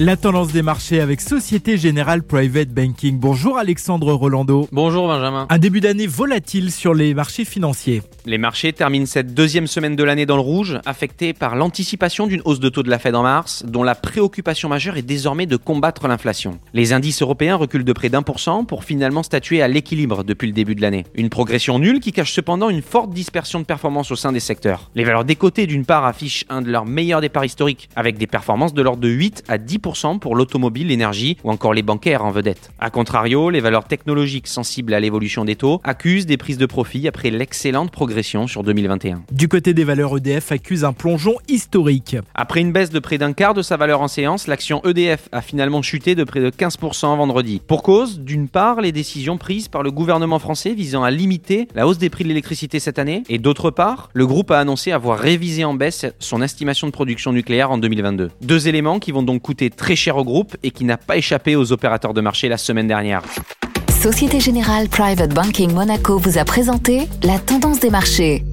La tendance des marchés avec Société Générale Private Banking. Bonjour Alexandre Rolando. Bonjour Benjamin. Un début d'année volatile sur les marchés financiers. Les marchés terminent cette deuxième semaine de l'année dans le rouge, affectés par l'anticipation d'une hausse de taux de la Fed en mars, dont la préoccupation majeure est désormais de combattre l'inflation. Les indices européens reculent de près d'un pour cent pour finalement statuer à l'équilibre depuis le début de l'année. Une progression nulle qui cache cependant une forte dispersion de performance au sein des secteurs. Les valeurs décotées d'une part affichent un de leurs meilleurs départs historiques, avec des performances de l'ordre de 8 à 10 pour l'automobile, l'énergie ou encore les bancaires en vedette. A contrario, les valeurs technologiques sensibles à l'évolution des taux accusent des prises de profit après l'excellente progression sur 2021. Du côté des valeurs EDF accuse un plongeon historique. Après une baisse de près d'un quart de sa valeur en séance, l'action EDF a finalement chuté de près de 15% vendredi. Pour cause, d'une part, les décisions prises par le gouvernement français visant à limiter la hausse des prix de l'électricité cette année, et d'autre part, le groupe a annoncé avoir révisé en baisse son estimation de production nucléaire en 2022. Deux éléments qui vont donc coûter très cher au groupe et qui n'a pas échappé aux opérateurs de marché la semaine dernière. Société Générale Private Banking Monaco vous a présenté la tendance des marchés.